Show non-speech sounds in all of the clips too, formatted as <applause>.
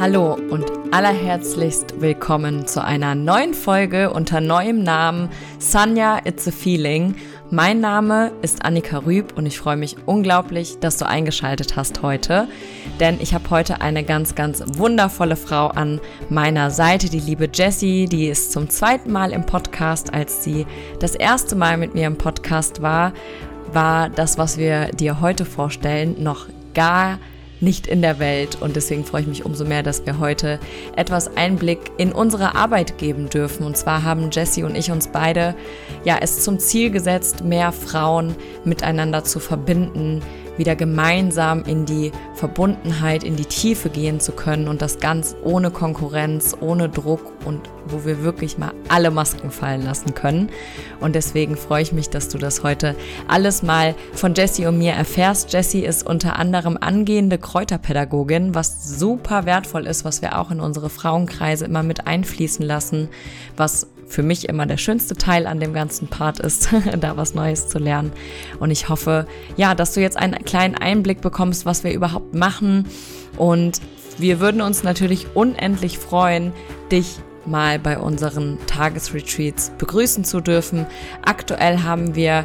Hallo und allerherzlichst willkommen zu einer neuen Folge unter neuem Namen Sanya It's a Feeling. Mein Name ist Annika Rüb und ich freue mich unglaublich, dass du eingeschaltet hast heute, denn ich habe heute eine ganz, ganz wundervolle Frau an meiner Seite, die liebe Jessie, die ist zum zweiten Mal im Podcast, als sie das erste Mal mit mir im Podcast war, war das, was wir dir heute vorstellen, noch gar nicht nicht in der Welt. Und deswegen freue ich mich umso mehr, dass wir heute etwas Einblick in unsere Arbeit geben dürfen. Und zwar haben Jessie und ich uns beide ja es zum Ziel gesetzt, mehr Frauen miteinander zu verbinden, wieder gemeinsam in die Verbundenheit, in die Tiefe gehen zu können und das ganz ohne Konkurrenz, ohne Druck und wo wir wirklich mal alle Masken fallen lassen können. Und deswegen freue ich mich, dass du das heute alles mal von Jessie und mir erfährst. Jessie ist unter anderem angehende Kräuterpädagogin, was super wertvoll ist, was wir auch in unsere Frauenkreise immer mit einfließen lassen, was für mich immer der schönste Teil an dem ganzen Part ist, <laughs> da was Neues zu lernen. Und ich hoffe, ja, dass du jetzt einen kleinen Einblick bekommst, was wir überhaupt machen. Und wir würden uns natürlich unendlich freuen, dich mal bei unseren Tagesretreats begrüßen zu dürfen. Aktuell haben wir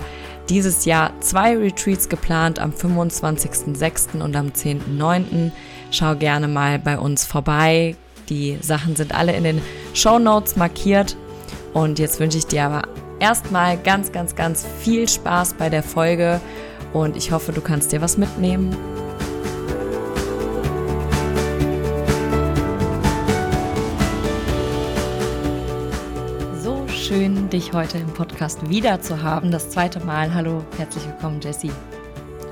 dieses Jahr zwei Retreats geplant am 25.06. und am 10.09. Schau gerne mal bei uns vorbei. Die Sachen sind alle in den Show Notes markiert. Und jetzt wünsche ich dir aber erstmal ganz, ganz, ganz viel Spaß bei der Folge und ich hoffe, du kannst dir was mitnehmen. So schön, dich heute im Podcast wieder zu haben. Das zweite Mal. Hallo, herzlich willkommen, Jessie.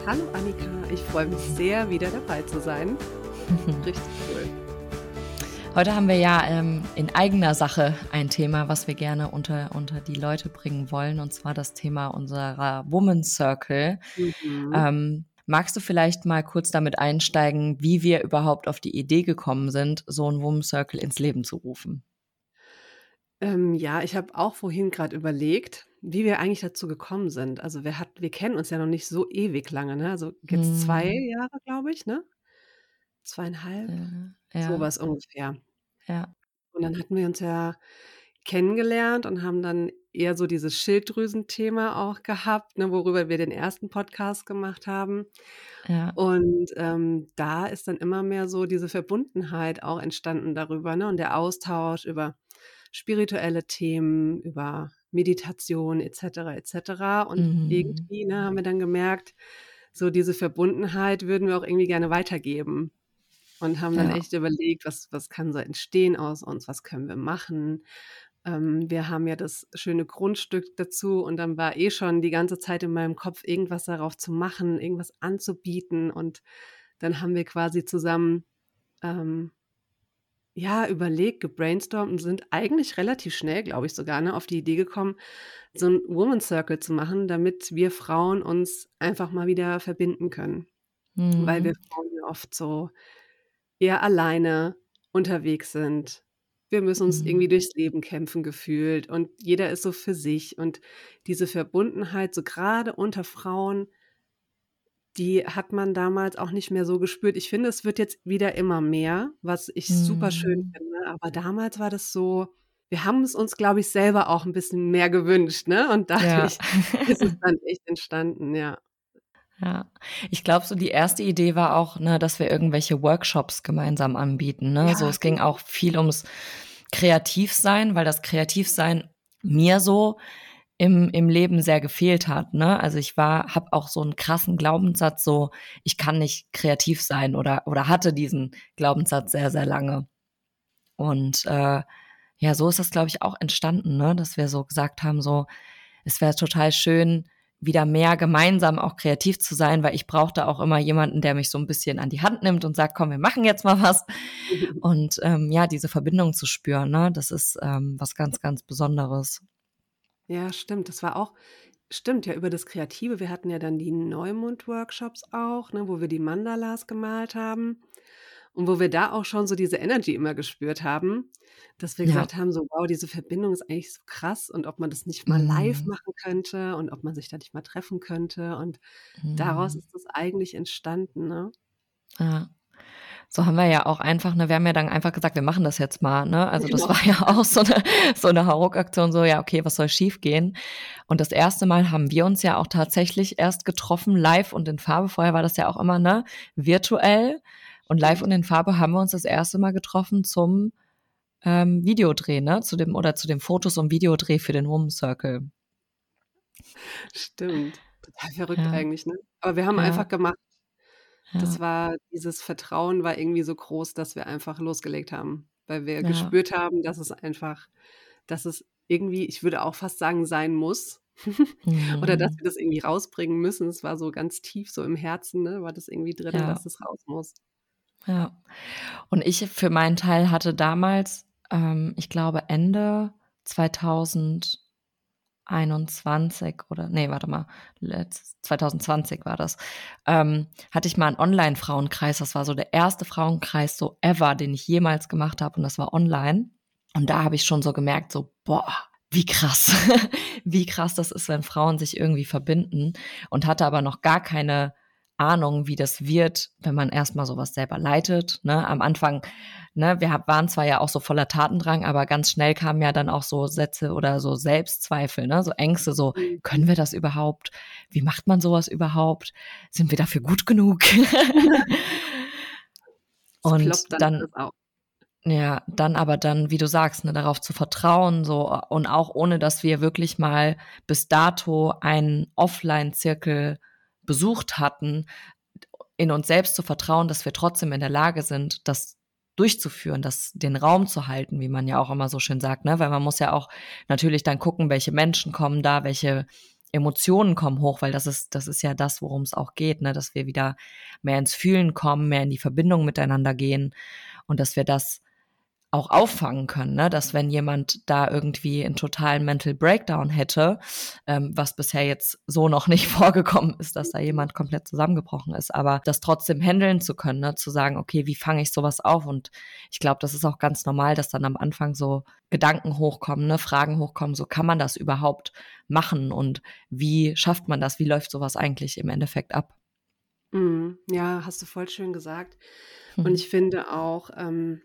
Hallo, Annika. Ich freue mich sehr, wieder dabei zu sein. <laughs> Richtig cool. Heute haben wir ja ähm, in eigener Sache ein Thema, was wir gerne unter, unter die Leute bringen wollen, und zwar das Thema unserer Woman Circle. Mhm. Ähm, magst du vielleicht mal kurz damit einsteigen, wie wir überhaupt auf die Idee gekommen sind, so ein Woman Circle ins Leben zu rufen? Ähm, ja, ich habe auch vorhin gerade überlegt, wie wir eigentlich dazu gekommen sind. Also wir, hat, wir kennen uns ja noch nicht so ewig lange, ne? Also jetzt mhm. zwei Jahre, glaube ich, ne? Zweieinhalb? Äh, ja. Sowas ungefähr. Ja. Und dann hatten wir uns ja kennengelernt und haben dann eher so dieses Schilddrüsenthema auch gehabt, ne, worüber wir den ersten Podcast gemacht haben. Ja. Und ähm, da ist dann immer mehr so diese Verbundenheit auch entstanden darüber, ne? Und der Austausch über spirituelle Themen, über Meditation etc. etc. Und mhm. irgendwie ne, haben wir dann gemerkt, so diese Verbundenheit würden wir auch irgendwie gerne weitergeben und haben dann ja. echt überlegt, was, was kann so entstehen aus uns, was können wir machen. Ähm, wir haben ja das schöne Grundstück dazu und dann war eh schon die ganze Zeit in meinem Kopf, irgendwas darauf zu machen, irgendwas anzubieten und dann haben wir quasi zusammen ähm, ja, überlegt, gebrainstormt und sind eigentlich relativ schnell, glaube ich sogar, ne, auf die Idee gekommen, so ein Woman Circle zu machen, damit wir Frauen uns einfach mal wieder verbinden können. Mhm. Weil wir. Frauen oft so eher alleine unterwegs sind. Wir müssen uns mhm. irgendwie durchs Leben kämpfen gefühlt und jeder ist so für sich und diese Verbundenheit, so gerade unter Frauen, die hat man damals auch nicht mehr so gespürt. Ich finde, es wird jetzt wieder immer mehr, was ich mhm. super schön mhm. finde. Aber damals war das so, wir haben es uns, glaube ich, selber auch ein bisschen mehr gewünscht, ne? Und dadurch ja. ist es dann echt entstanden, ja. Ja, ich glaube, so die erste Idee war auch, ne, dass wir irgendwelche Workshops gemeinsam anbieten. Ne? Ja, so, es ging auch viel ums Kreativsein, weil das Kreativsein mir so im, im Leben sehr gefehlt hat. Ne? Also ich war, habe auch so einen krassen Glaubenssatz, so ich kann nicht kreativ sein oder oder hatte diesen Glaubenssatz sehr sehr lange. Und äh, ja, so ist das glaube ich auch entstanden, ne? dass wir so gesagt haben, so es wäre total schön, wieder mehr gemeinsam auch kreativ zu sein, weil ich brauchte auch immer jemanden, der mich so ein bisschen an die Hand nimmt und sagt, komm, wir machen jetzt mal was. <laughs> Und ähm, ja, diese Verbindung zu spüren, ne, das ist ähm, was ganz, ganz Besonderes. Ja, stimmt. Das war auch, stimmt ja, über das Kreative. Wir hatten ja dann die Neumond-Workshops auch, ne, wo wir die Mandalas gemalt haben. Und wo wir da auch schon so diese Energy immer gespürt haben, dass wir ja. gesagt haben, so wow, diese Verbindung ist eigentlich so krass und ob man das nicht mal mhm. live machen könnte und ob man sich da nicht mal treffen könnte. Und mhm. daraus ist das eigentlich entstanden, ne? Ja. so haben wir ja auch einfach, ne, wir haben ja dann einfach gesagt, wir machen das jetzt mal, ne? Also das war ja <laughs> auch so eine, so eine Hauruck-Aktion, so, ja, okay, was soll schief gehen? Und das erste Mal haben wir uns ja auch tatsächlich erst getroffen, live und in Farbe. Vorher war das ja auch immer, ne, virtuell. Und live und in Farbe haben wir uns das erste Mal getroffen zum ähm, Videodreh, ne? Zu dem, oder zu dem Fotos- und Videodreh für den Woman Circle. Stimmt. Total verrückt ja. eigentlich, ne? Aber wir haben ja. einfach gemacht. Ja. Das war, dieses Vertrauen war irgendwie so groß, dass wir einfach losgelegt haben, weil wir gespürt haben, dass es einfach, dass es irgendwie, ich würde auch fast sagen, sein muss. <laughs> Oder dass mhm. wir das irgendwie rausbringen müssen. Es war so ganz tief, so im Herzen, ne, war das irgendwie drin, dass es raus muss. Ja. Und ich für meinen Teil hatte damals, ähm, ich glaube Ende 2000 21 oder nee, warte mal, 2020 war das, ähm, hatte ich mal einen Online-Frauenkreis. Das war so der erste Frauenkreis so ever, den ich jemals gemacht habe und das war online. Und da habe ich schon so gemerkt, so, boah, wie krass, <laughs> wie krass das ist, wenn Frauen sich irgendwie verbinden und hatte aber noch gar keine Ahnung, wie das wird, wenn man erstmal sowas selber leitet. Ne? Am Anfang, ne, wir waren zwar ja auch so voller Tatendrang, aber ganz schnell kamen ja dann auch so Sätze oder so Selbstzweifel, ne? so Ängste, so, mhm. können wir das überhaupt? Wie macht man sowas überhaupt? Sind wir dafür gut genug? <laughs> <laughs> und dann, dann ja, dann aber dann, wie du sagst, ne, darauf zu vertrauen, so und auch ohne, dass wir wirklich mal bis dato einen Offline-Zirkel besucht hatten, in uns selbst zu vertrauen, dass wir trotzdem in der Lage sind, das durchzuführen, das den Raum zu halten, wie man ja auch immer so schön sagt, ne? Weil man muss ja auch natürlich dann gucken, welche Menschen kommen da, welche Emotionen kommen hoch, weil das ist, das ist ja das, worum es auch geht, ne? Dass wir wieder mehr ins Fühlen kommen, mehr in die Verbindung miteinander gehen und dass wir das auch auffangen können, ne? dass wenn jemand da irgendwie einen totalen Mental Breakdown hätte, ähm, was bisher jetzt so noch nicht <laughs> vorgekommen ist, dass da jemand komplett zusammengebrochen ist, aber das trotzdem handeln zu können, ne? zu sagen, okay, wie fange ich sowas auf? Und ich glaube, das ist auch ganz normal, dass dann am Anfang so Gedanken hochkommen, ne? Fragen hochkommen, so kann man das überhaupt machen und wie schafft man das? Wie läuft sowas eigentlich im Endeffekt ab? Mm, ja, hast du voll schön gesagt. Und mhm. ich finde auch, ähm,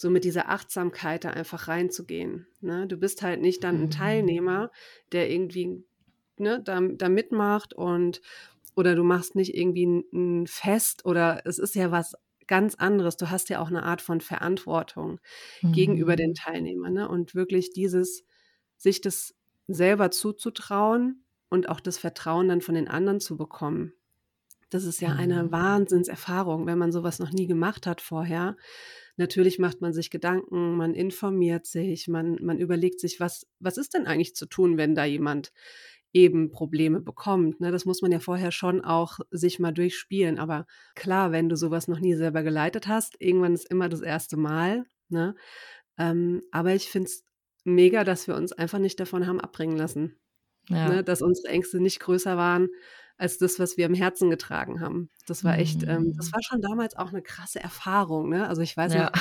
so mit dieser Achtsamkeit da einfach reinzugehen. Ne? Du bist halt nicht dann ein mhm. Teilnehmer, der irgendwie ne, da, da mitmacht und oder du machst nicht irgendwie ein, ein Fest oder es ist ja was ganz anderes. Du hast ja auch eine Art von Verantwortung mhm. gegenüber den mhm. Teilnehmern. Ne? Und wirklich dieses, sich das selber zuzutrauen und auch das Vertrauen dann von den anderen zu bekommen. Das ist ja eine mhm. Wahnsinnserfahrung, wenn man sowas noch nie gemacht hat vorher. Natürlich macht man sich Gedanken, man informiert sich, man, man überlegt sich, was, was ist denn eigentlich zu tun, wenn da jemand eben Probleme bekommt. Ne? Das muss man ja vorher schon auch sich mal durchspielen. Aber klar, wenn du sowas noch nie selber geleitet hast, irgendwann ist immer das erste Mal. Ne? Ähm, aber ich finde es mega, dass wir uns einfach nicht davon haben abbringen lassen. Ja. Ne? Dass unsere Ängste nicht größer waren als das, was wir im Herzen getragen haben. Das war echt, ähm, das mhm. war schon damals auch eine krasse Erfahrung. Ne? Also ich weiß ja. noch,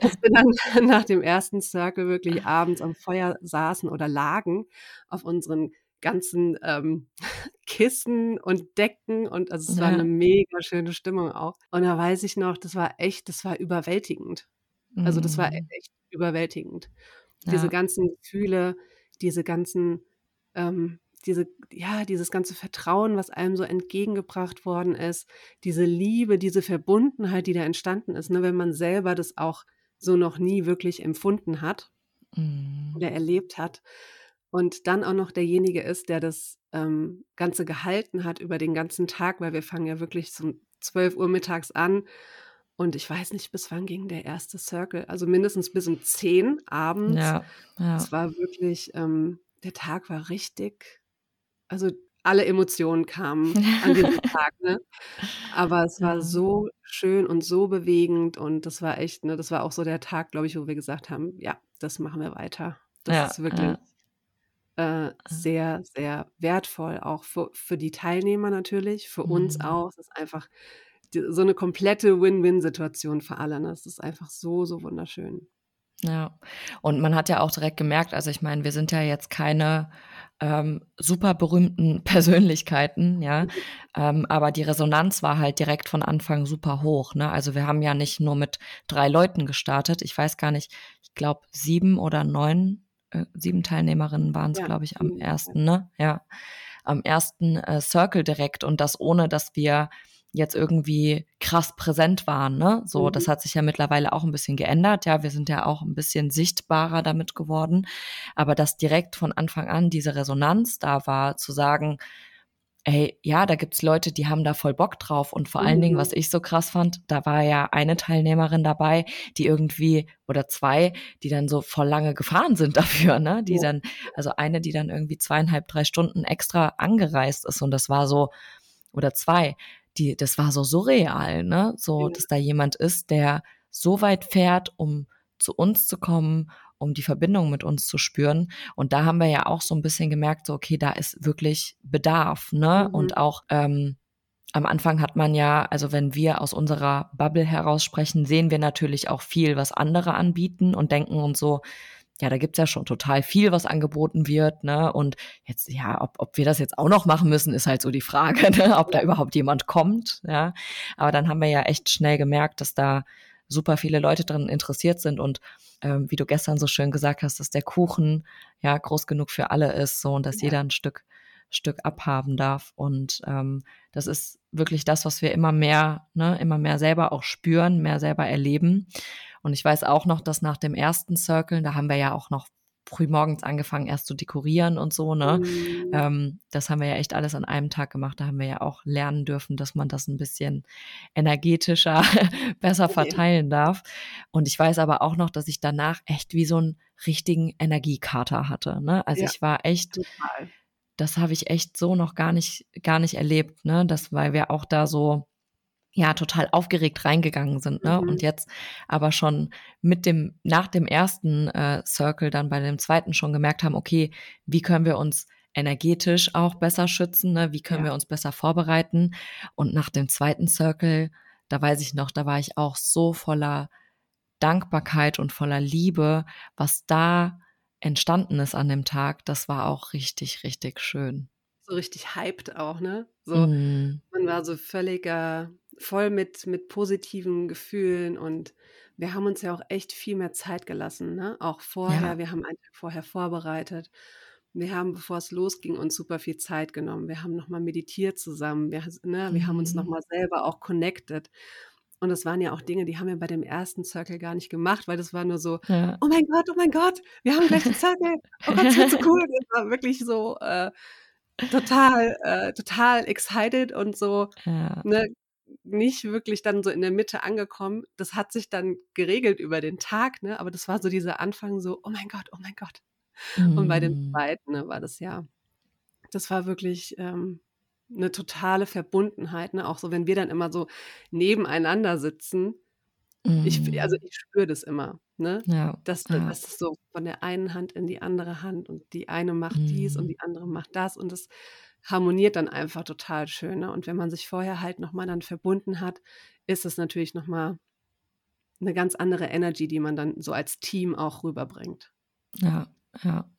dass wir dann <laughs> <laughs> nach dem ersten Circle wirklich abends am Feuer saßen oder lagen auf unseren ganzen ähm, <laughs> Kissen und Decken und also es ja. war eine mega schöne Stimmung auch. Und da weiß ich noch, das war echt, das war überwältigend. Also das war mhm. echt überwältigend. Ja. Diese ganzen Gefühle, diese ganzen ähm, diese, ja, dieses ganze Vertrauen, was einem so entgegengebracht worden ist, diese Liebe, diese Verbundenheit, die da entstanden ist, ne, wenn man selber das auch so noch nie wirklich empfunden hat mhm. oder erlebt hat. Und dann auch noch derjenige ist, der das ähm, Ganze gehalten hat über den ganzen Tag, weil wir fangen ja wirklich um 12 Uhr mittags an. Und ich weiß nicht, bis wann ging der erste Circle. Also mindestens bis um 10 abends. Ja, ja. Es war wirklich, ähm, der Tag war richtig also alle Emotionen kamen an diesem <laughs> Tag, ne? Aber es war so schön und so bewegend und das war echt, ne, das war auch so der Tag, glaube ich, wo wir gesagt haben, ja, das machen wir weiter. Das ja, ist wirklich ja. äh, sehr, sehr wertvoll, auch für, für die Teilnehmer natürlich, für mhm. uns auch. Es ist einfach die, so eine komplette Win-Win-Situation für alle. Ne? Es ist einfach so, so wunderschön. Ja, und man hat ja auch direkt gemerkt, also ich meine, wir sind ja jetzt keine ähm, super berühmten <laughs> Persönlichkeiten, ja. Ähm, aber die Resonanz war halt direkt von Anfang super hoch. Ne? Also wir haben ja nicht nur mit drei Leuten gestartet. Ich weiß gar nicht, ich glaube sieben oder neun, äh, sieben Teilnehmerinnen waren es, ja, glaube ich, am ersten, ne? Ja. Am ersten äh, Circle direkt und das ohne, dass wir jetzt irgendwie krass präsent waren. Ne? So, mhm. das hat sich ja mittlerweile auch ein bisschen geändert. Ja, wir sind ja auch ein bisschen sichtbarer damit geworden. Aber dass direkt von Anfang an diese Resonanz da war, zu sagen, ey, ja, da gibt's Leute, die haben da voll Bock drauf. Und vor mhm. allen Dingen, mhm. was ich so krass fand, da war ja eine Teilnehmerin dabei, die irgendwie, oder zwei, die dann so voll lange gefahren sind <laughs> dafür, ne? Die ja. dann, also eine, die dann irgendwie zweieinhalb, drei Stunden extra angereist ist. Und das war so, oder zwei, die, das war so surreal, ne? So, ja. dass da jemand ist, der so weit fährt, um zu uns zu kommen, um die Verbindung mit uns zu spüren. Und da haben wir ja auch so ein bisschen gemerkt, so, okay, da ist wirklich Bedarf, ne? Mhm. Und auch, ähm, am Anfang hat man ja, also wenn wir aus unserer Bubble heraus sprechen, sehen wir natürlich auch viel, was andere anbieten und denken uns so, ja, da gibt's ja schon total viel, was angeboten wird, ne? Und jetzt, ja, ob, ob wir das jetzt auch noch machen müssen, ist halt so die Frage, ne? ob da überhaupt jemand kommt, ja. Aber dann haben wir ja echt schnell gemerkt, dass da super viele Leute drin interessiert sind und ähm, wie du gestern so schön gesagt hast, dass der Kuchen ja groß genug für alle ist, so und dass ja. jeder ein Stück Stück abhaben darf. Und ähm, das ist wirklich das, was wir immer mehr, ne, immer mehr selber auch spüren, mehr selber erleben. Und ich weiß auch noch, dass nach dem ersten Circle, da haben wir ja auch noch frühmorgens angefangen, erst zu dekorieren und so, ne? Mhm. Ähm, das haben wir ja echt alles an einem Tag gemacht. Da haben wir ja auch lernen dürfen, dass man das ein bisschen energetischer <laughs> besser okay. verteilen darf. Und ich weiß aber auch noch, dass ich danach echt wie so einen richtigen Energiekater hatte. Ne? Also ja, ich war echt, total. das habe ich echt so noch gar nicht, gar nicht erlebt, ne? Das, weil wir auch da so ja total aufgeregt reingegangen sind, ne? Mhm. Und jetzt aber schon mit dem nach dem ersten äh, Circle dann bei dem zweiten schon gemerkt haben, okay, wie können wir uns energetisch auch besser schützen, ne? Wie können ja. wir uns besser vorbereiten? Und nach dem zweiten Circle, da weiß ich noch, da war ich auch so voller Dankbarkeit und voller Liebe, was da entstanden ist an dem Tag, das war auch richtig, richtig schön. So richtig hyped auch, ne? So, mm. man war so völliger voll mit, mit positiven Gefühlen und wir haben uns ja auch echt viel mehr Zeit gelassen, ne? Auch vorher, ja. wir haben einen Tag vorher vorbereitet. Wir haben, bevor es losging, uns super viel Zeit genommen. Wir haben nochmal meditiert zusammen. Wir, ne, wir mhm. haben uns mhm. nochmal selber auch connected. Und das waren ja auch Dinge, die haben wir bei dem ersten Circle gar nicht gemacht, weil das war nur so, ja. oh mein Gott, oh mein Gott, wir haben gleich den Circle. Oh Gott, das wird so cool. Das war wirklich so äh, total, äh, total excited und so, ja. ne, nicht wirklich dann so in der Mitte angekommen. Das hat sich dann geregelt über den Tag, ne? Aber das war so dieser Anfang so, oh mein Gott, oh mein Gott. Mm. Und bei dem mm. zweiten ne, war das ja, das war wirklich ähm, eine totale Verbundenheit, ne? Auch so, wenn wir dann immer so nebeneinander sitzen. Mm. Ich, also ich spüre das immer, ne? Ja, das, ja. das ist so von der einen Hand in die andere Hand und die eine macht mm. dies und mm. die andere macht das und das harmoniert dann einfach total schön. Ne? Und wenn man sich vorher halt nochmal dann verbunden hat, ist es natürlich nochmal eine ganz andere Energy, die man dann so als Team auch rüberbringt. Ja, ja.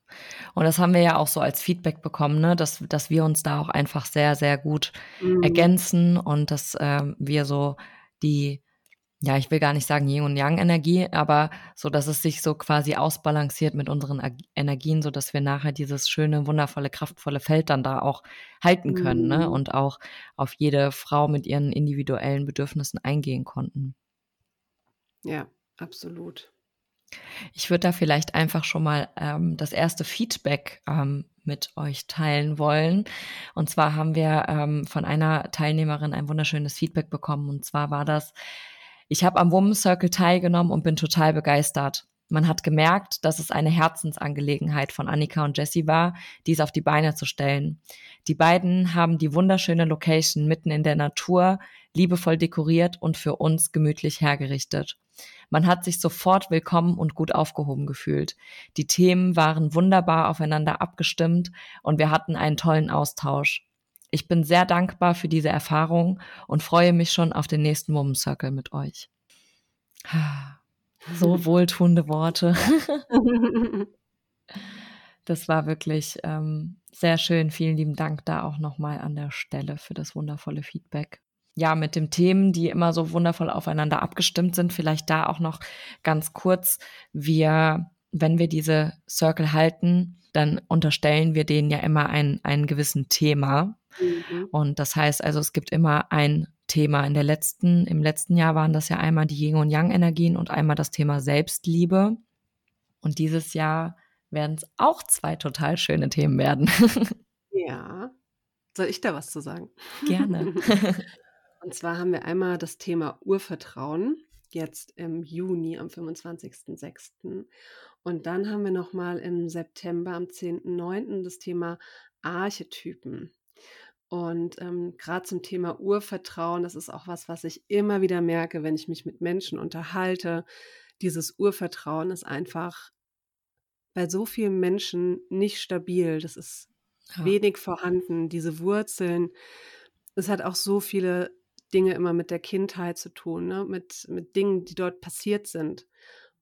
Und das haben wir ja auch so als Feedback bekommen, ne? dass, dass wir uns da auch einfach sehr, sehr gut mhm. ergänzen und dass äh, wir so die ja, ich will gar nicht sagen Yin und Yang Energie, aber so, dass es sich so quasi ausbalanciert mit unseren Energien, so dass wir nachher dieses schöne, wundervolle, kraftvolle Feld dann da auch halten können, ne? mhm. ne? Und auch auf jede Frau mit ihren individuellen Bedürfnissen eingehen konnten. Ja, absolut. Ich würde da vielleicht einfach schon mal ähm, das erste Feedback ähm, mit euch teilen wollen. Und zwar haben wir ähm, von einer Teilnehmerin ein wunderschönes Feedback bekommen. Und zwar war das, ich habe am Women's Circle teilgenommen und bin total begeistert. Man hat gemerkt, dass es eine Herzensangelegenheit von Annika und Jessie war, dies auf die Beine zu stellen. Die beiden haben die wunderschöne Location mitten in der Natur liebevoll dekoriert und für uns gemütlich hergerichtet. Man hat sich sofort willkommen und gut aufgehoben gefühlt. Die Themen waren wunderbar aufeinander abgestimmt und wir hatten einen tollen Austausch. Ich bin sehr dankbar für diese Erfahrung und freue mich schon auf den nächsten Woman Circle mit euch. So <laughs> wohltuende Worte. <laughs> das war wirklich ähm, sehr schön. Vielen lieben Dank da auch nochmal an der Stelle für das wundervolle Feedback. Ja, mit den Themen, die immer so wundervoll aufeinander abgestimmt sind, vielleicht da auch noch ganz kurz. Wir, wenn wir diese Circle halten, dann unterstellen wir denen ja immer ein, einen gewissen Thema. Mhm. Und das heißt also, es gibt immer ein Thema. In der letzten, im letzten Jahr waren das ja einmal die Yin und Yang Energien und einmal das Thema Selbstliebe. Und dieses Jahr werden es auch zwei total schöne Themen werden. <laughs> ja. Soll ich da was zu sagen? Gerne. <laughs> und zwar haben wir einmal das Thema Urvertrauen jetzt im Juni am 25.06. Und dann haben wir nochmal im September am 10.09. das Thema Archetypen. Und ähm, gerade zum Thema Urvertrauen, das ist auch was, was ich immer wieder merke, wenn ich mich mit Menschen unterhalte. Dieses Urvertrauen ist einfach bei so vielen Menschen nicht stabil. Das ist ja. wenig vorhanden, diese Wurzeln. Es hat auch so viele Dinge immer mit der Kindheit zu tun, ne? mit, mit Dingen, die dort passiert sind.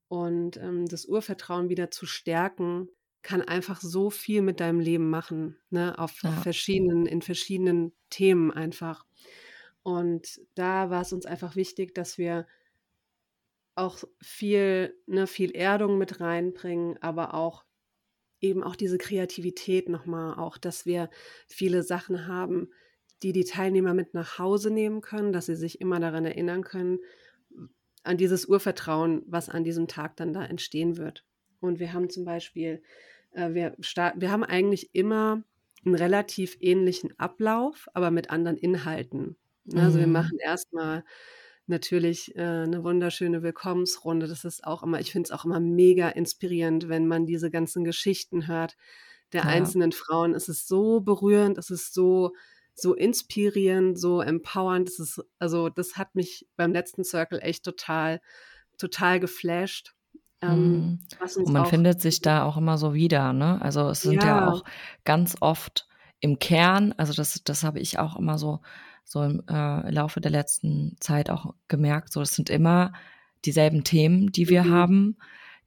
Und ähm, das Urvertrauen wieder zu stärken, kann einfach so viel mit deinem Leben machen, ne? Auf ja. verschiedenen, in verschiedenen Themen einfach. Und da war es uns einfach wichtig, dass wir auch viel, ne, viel Erdung mit reinbringen, aber auch eben auch diese Kreativität nochmal, auch, dass wir viele Sachen haben, die die Teilnehmer mit nach Hause nehmen können, dass sie sich immer daran erinnern können, an dieses Urvertrauen, was an diesem Tag dann da entstehen wird. Und wir haben zum Beispiel, äh, wir, starten, wir haben eigentlich immer einen relativ ähnlichen Ablauf, aber mit anderen Inhalten. Mhm. Also wir mhm. machen erstmal natürlich äh, eine wunderschöne Willkommensrunde. Das ist auch immer, ich finde es auch immer mega inspirierend, wenn man diese ganzen Geschichten hört der ja. einzelnen Frauen. Es ist so berührend, es ist so so inspirierend, so empowernd. Das ist, also das hat mich beim letzten Circle echt total, total geflasht. Ähm, mhm. Und man findet sich da auch immer so wieder, ne? Also es sind ja, ja auch ganz oft im Kern, also das, das habe ich auch immer so, so im äh, Laufe der letzten Zeit auch gemerkt, so das sind immer dieselben Themen, die wir mhm. haben,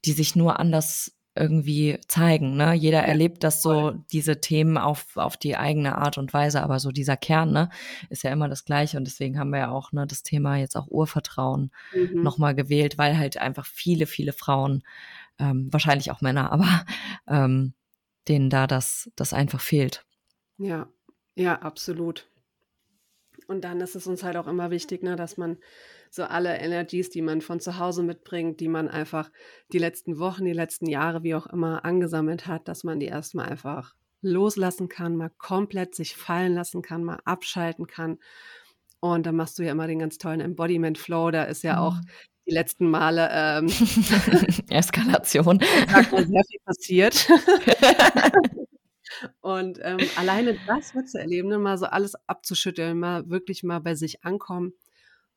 die sich nur anders irgendwie zeigen. Ne? Jeder ja, erlebt das so, diese Themen auf, auf die eigene Art und Weise, aber so dieser Kern ne, ist ja immer das Gleiche und deswegen haben wir ja auch ne, das Thema jetzt auch Urvertrauen mhm. nochmal gewählt, weil halt einfach viele, viele Frauen, ähm, wahrscheinlich auch Männer, aber ähm, denen da das, das einfach fehlt. Ja, ja, absolut. Und dann ist es uns halt auch immer wichtig, ne, dass man so alle Energies, die man von zu Hause mitbringt, die man einfach die letzten Wochen, die letzten Jahre, wie auch immer, angesammelt hat, dass man die erstmal einfach loslassen kann, mal komplett sich fallen lassen kann, mal abschalten kann. Und dann machst du ja immer den ganz tollen Embodiment Flow. Da ist ja mhm. auch die letzten Male ähm, <laughs> Eskalation. <laughs> sehr viel passiert. <laughs> Und ähm, alleine das wird zu erleben, ne, mal so alles abzuschütteln, mal wirklich mal bei sich ankommen.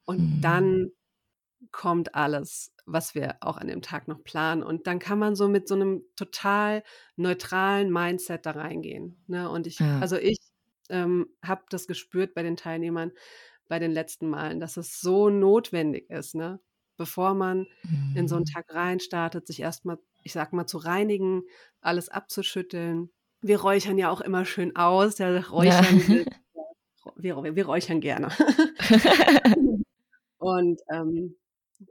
Und mhm. dann kommt alles, was wir auch an dem Tag noch planen. Und dann kann man so mit so einem total neutralen Mindset da reingehen. Ne? Und ich, ja. also ich ähm, habe das gespürt bei den Teilnehmern bei den letzten Malen, dass es so notwendig ist, ne? bevor man mhm. in so einen mhm. Tag reinstartet, sich erstmal, ich sag mal, zu reinigen, alles abzuschütteln, wir räuchern ja auch immer schön aus. Ja, räuchern, ja. Wir, <laughs> wir, räuchern gerne. <laughs> und ähm,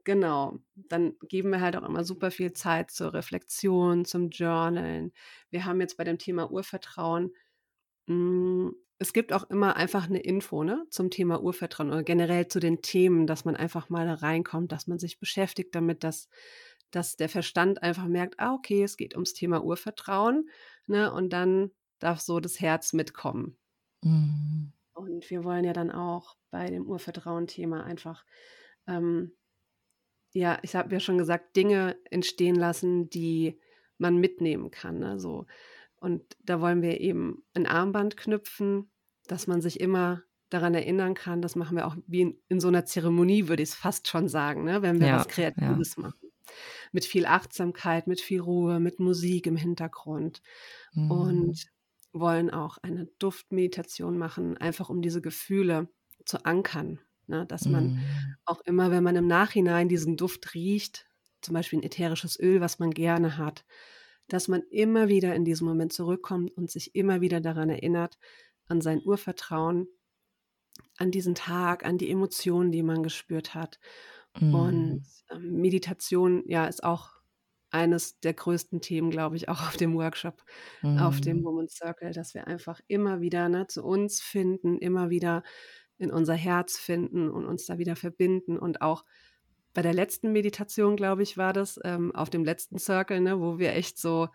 genau, dann geben wir halt auch immer super viel Zeit zur Reflexion, zum Journalen. Wir haben jetzt bei dem Thema Urvertrauen, mh, hm, es gibt auch immer einfach eine Info ne, zum Thema Urvertrauen oder generell zu den Themen, dass man einfach mal da reinkommt, dass man sich beschäftigt damit, dass dass der Verstand einfach merkt, ah, okay, es geht ums Thema Urvertrauen, ne, und dann darf so das Herz mitkommen. Mhm. Und wir wollen ja dann auch bei dem Urvertrauen-Thema einfach, ähm, ja, ich habe ja schon gesagt, Dinge entstehen lassen, die man mitnehmen kann. Ne, so. Und da wollen wir eben ein Armband knüpfen, dass man sich immer daran erinnern kann. Das machen wir auch wie in, in so einer Zeremonie, würde ich es fast schon sagen, ne, wenn wir ja, was Kreatives ja. machen mit viel Achtsamkeit, mit viel Ruhe, mit Musik im Hintergrund mhm. und wollen auch eine Duftmeditation machen, einfach um diese Gefühle zu ankern. Ne? Dass man mhm. auch immer, wenn man im Nachhinein diesen Duft riecht, zum Beispiel ein ätherisches Öl, was man gerne hat, dass man immer wieder in diesen Moment zurückkommt und sich immer wieder daran erinnert, an sein Urvertrauen, an diesen Tag, an die Emotionen, die man gespürt hat. Mhm. Und ähm, Meditation, ja, ist auch eines der größten Themen, glaube ich, <laughs> auch auf dem Workshop, mhm. auf dem mhm. Woman Circle, dass wir einfach immer wieder ne, zu uns finden, immer wieder in unser Herz finden und uns da wieder verbinden und auch bei der letzten Meditation, glaube ich, war das, ähm, auf dem letzten Circle, ne, wo wir echt so